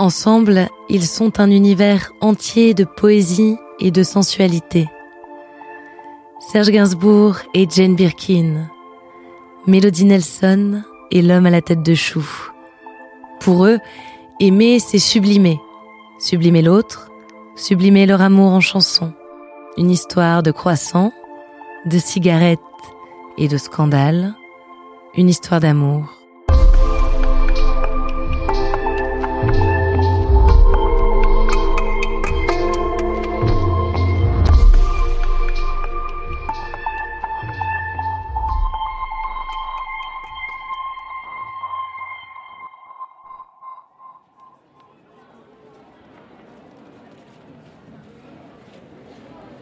Ensemble, ils sont un univers entier de poésie et de sensualité. Serge Gainsbourg et Jane Birkin, Melody Nelson et l'homme à la tête de chou. Pour eux, aimer, c'est sublimer. Sublimer l'autre, sublimer leur amour en chanson. Une histoire de croissant, de cigarettes et de scandales. Une histoire d'amour.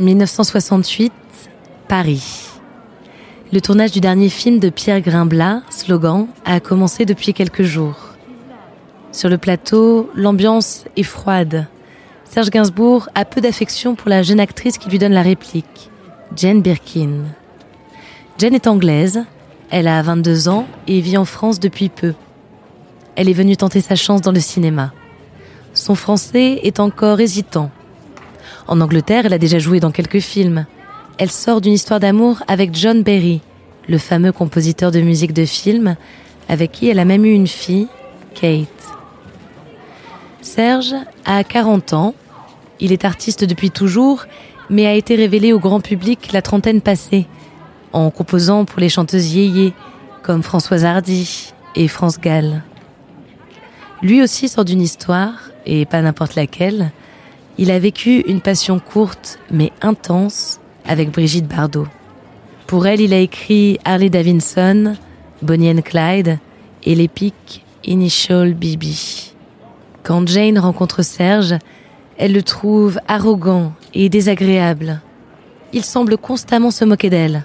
1968, Paris. Le tournage du dernier film de Pierre Grimblat, Slogan, a commencé depuis quelques jours. Sur le plateau, l'ambiance est froide. Serge Gainsbourg a peu d'affection pour la jeune actrice qui lui donne la réplique, Jane Birkin. Jane est anglaise, elle a 22 ans et vit en France depuis peu. Elle est venue tenter sa chance dans le cinéma. Son français est encore hésitant en Angleterre, elle a déjà joué dans quelques films. Elle sort d'une histoire d'amour avec John Barry, le fameux compositeur de musique de film, avec qui elle a même eu une fille, Kate. Serge a 40 ans. Il est artiste depuis toujours, mais a été révélé au grand public la trentaine passée, en composant pour les chanteuses yéyé, comme Françoise Hardy et France Gall. Lui aussi sort d'une histoire, et pas n'importe laquelle, il a vécu une passion courte mais intense avec Brigitte Bardot. Pour elle, il a écrit Harley Davidson, Bonnie and Clyde et l'épique Initial BB. Quand Jane rencontre Serge, elle le trouve arrogant et désagréable. Il semble constamment se moquer d'elle.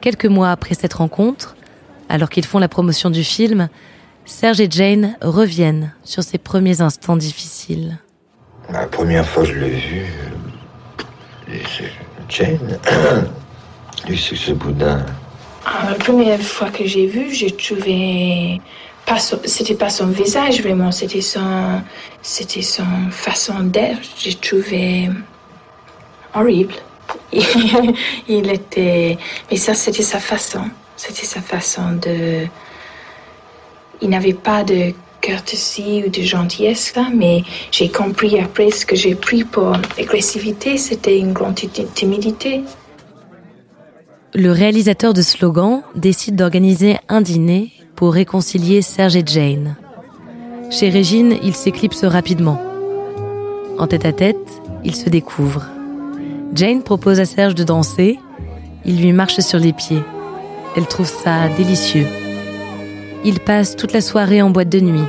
Quelques mois après cette rencontre, alors qu'ils font la promotion du film, Serge et Jane reviennent sur ces premiers instants difficiles. La première fois que je l'ai vu, Jane. C'est ce boudin. La première fois que j'ai vu, j'ai trouvé pas c'était pas son visage vraiment, c'était son, c'était son façon d'être. J'ai trouvé horrible. Il était, mais ça c'était sa façon, c'était sa façon de. Il n'avait pas de courtoisie ou de gentillesse, mais j'ai compris après ce que j'ai pris pour agressivité, c'était une grande timidité. Le réalisateur de Slogan décide d'organiser un dîner pour réconcilier Serge et Jane. Chez Régine, il s'éclipse rapidement. En tête à tête, ils se découvrent. Jane propose à Serge de danser. Il lui marche sur les pieds. Elle trouve ça délicieux. Ils passent toute la soirée en boîte de nuit.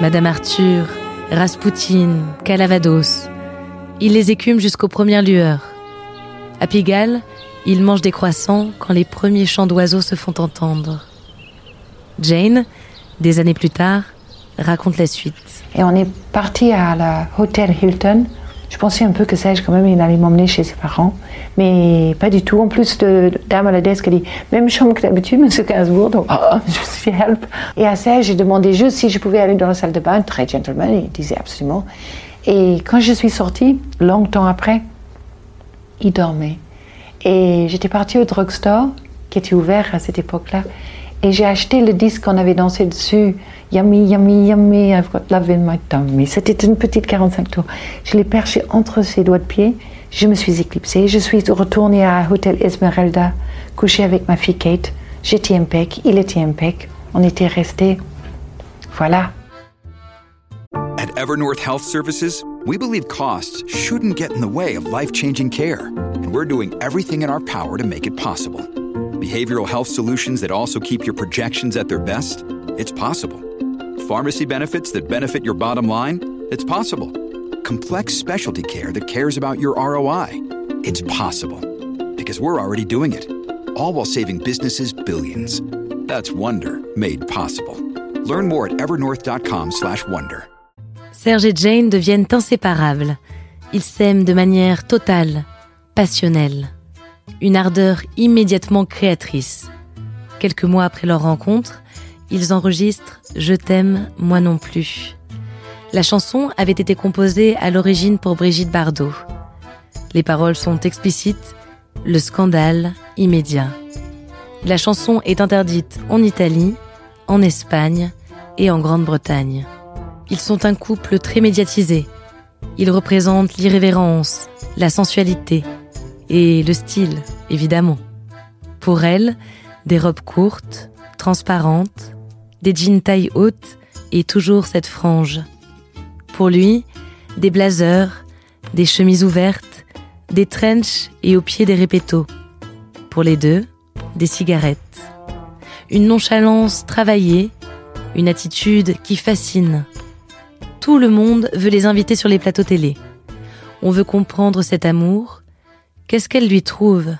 Madame Arthur, Raspoutine, Calavados. Ils les écument jusqu'aux premières lueurs. À Pigalle, ils mangent des croissants quand les premiers chants d'oiseaux se font entendre. Jane, des années plus tard, raconte la suite. Et on est parti à l'hôtel Hilton je pensais un peu que Serge, quand même, il allait m'emmener chez ses parents. Mais pas du tout. En plus, de dame à la desk, elle dit Même chambre que d'habitude, monsieur Gainsbourg. Donc, oh, je suis help. Et à Serge, j'ai demandé juste si je pouvais aller dans la salle de bain. Très gentleman, il disait absolument. Et quand je suis sortie, longtemps après, il dormait. Et j'étais partie au drugstore, qui était ouvert à cette époque-là. Et j'ai acheté le disque qu'on avait dansé dessus. Yummy, yummy, yummy, I've got love in my tummy. C'était une petite 45 tours. Je l'ai perché entre ses doigts de pied. Je me suis éclipsée. Je suis retournée à Hotel Esmeralda, couchée avec ma fille Kate. J'étais impec, il était impec. On était restés. Voilà. At Evernorth Health Services, we believe costs shouldn't get in the way of life-changing care, and we're doing everything in our power to make it possible. Behavioral health solutions that also keep your projections at their best? It's possible. Pharmacy benefits that benefit your bottom line? It's possible. Complex specialty care that cares about your ROI? It's possible. Because we're already doing it. All while saving businesses billions. That's Wonder made possible. Learn more at evernorth.com/wonder. Serge et Jane deviennent inséparables. Ils s'aiment de manière totale, passionnelle. Une ardeur immédiatement créatrice. Quelques mois après leur rencontre, ils enregistrent Je t'aime, moi non plus. La chanson avait été composée à l'origine pour Brigitte Bardot. Les paroles sont explicites, le scandale immédiat. La chanson est interdite en Italie, en Espagne et en Grande-Bretagne. Ils sont un couple très médiatisé. Ils représentent l'irrévérence, la sensualité et le style, évidemment. Pour elle, des robes courtes, transparentes, des jeans taille haute et toujours cette frange. Pour lui, des blazers, des chemises ouvertes, des trenches et au pied des répétos. Pour les deux, des cigarettes. Une nonchalance travaillée, une attitude qui fascine. Tout le monde veut les inviter sur les plateaux télé. On veut comprendre cet amour. Qu'est-ce qu'elle lui trouve?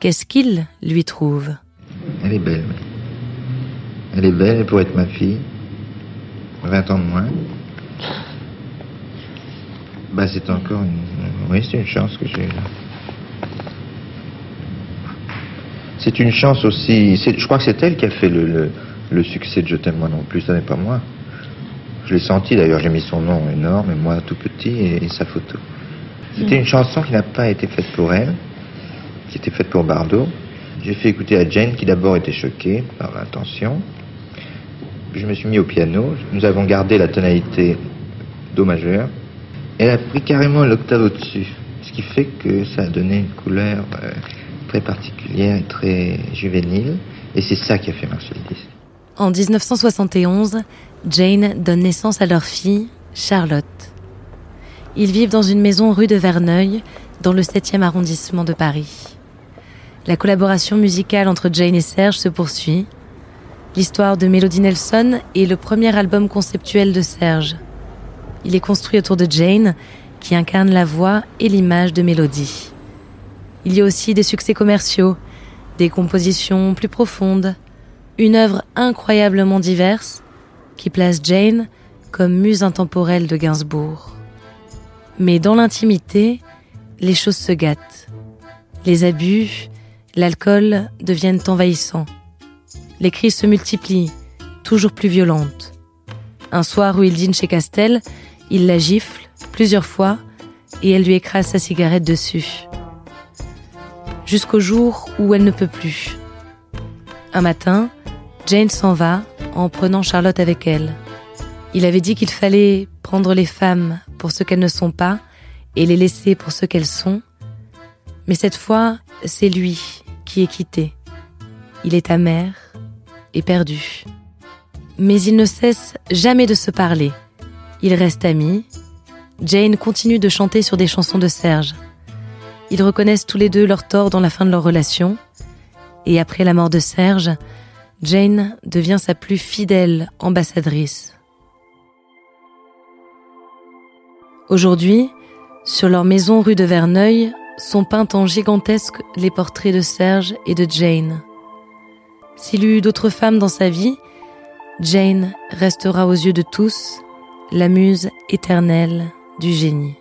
Qu'est-ce qu'il lui trouve? Elle est belle. Elle est belle pour être ma fille. 20 ans de moins. Bah, c'est encore une. Oui, c'est une chance que j'ai. C'est une chance aussi. Je crois que c'est elle qui a fait le, succès de Je t'aime moi non plus, ça n'est pas moi. Je l'ai senti d'ailleurs, j'ai mis son nom énorme et moi tout petit et, et sa photo. C'était une chanson qui n'a pas été faite pour elle, qui était faite pour Bardot. J'ai fait écouter à Jane qui d'abord était choquée par l'intention. Je me suis mis au piano, nous avons gardé la tonalité Do majeur. Elle a pris carrément l'octave au-dessus, ce qui fait que ça a donné une couleur euh, très particulière et très juvénile. Et c'est ça qui a fait marcher le disque. En 1971, Jane donne naissance à leur fille, Charlotte. Ils vivent dans une maison rue de Verneuil, dans le 7e arrondissement de Paris. La collaboration musicale entre Jane et Serge se poursuit. L'histoire de Melody Nelson est le premier album conceptuel de Serge. Il est construit autour de Jane, qui incarne la voix et l'image de Melody. Il y a aussi des succès commerciaux, des compositions plus profondes, une œuvre incroyablement diverse qui place Jane comme muse intemporelle de Gainsbourg. Mais dans l'intimité, les choses se gâtent. Les abus, l'alcool deviennent envahissants. Les crises se multiplient, toujours plus violentes. Un soir où il dîne chez Castel, il la gifle plusieurs fois et elle lui écrase sa cigarette dessus. Jusqu'au jour où elle ne peut plus. Un matin, Jane s'en va en prenant Charlotte avec elle. Il avait dit qu'il fallait prendre les femmes pour ce qu'elles ne sont pas et les laisser pour ce qu'elles sont. Mais cette fois, c'est lui qui est quitté. Il est amer et perdu. Mais ils ne cessent jamais de se parler. Ils restent amis. Jane continue de chanter sur des chansons de Serge. Ils reconnaissent tous les deux leur tort dans la fin de leur relation. Et après la mort de Serge, Jane devient sa plus fidèle ambassadrice. Aujourd'hui, sur leur maison rue de Verneuil, sont peints en gigantesque les portraits de Serge et de Jane. S'il eut d'autres femmes dans sa vie, Jane restera aux yeux de tous la muse éternelle du génie.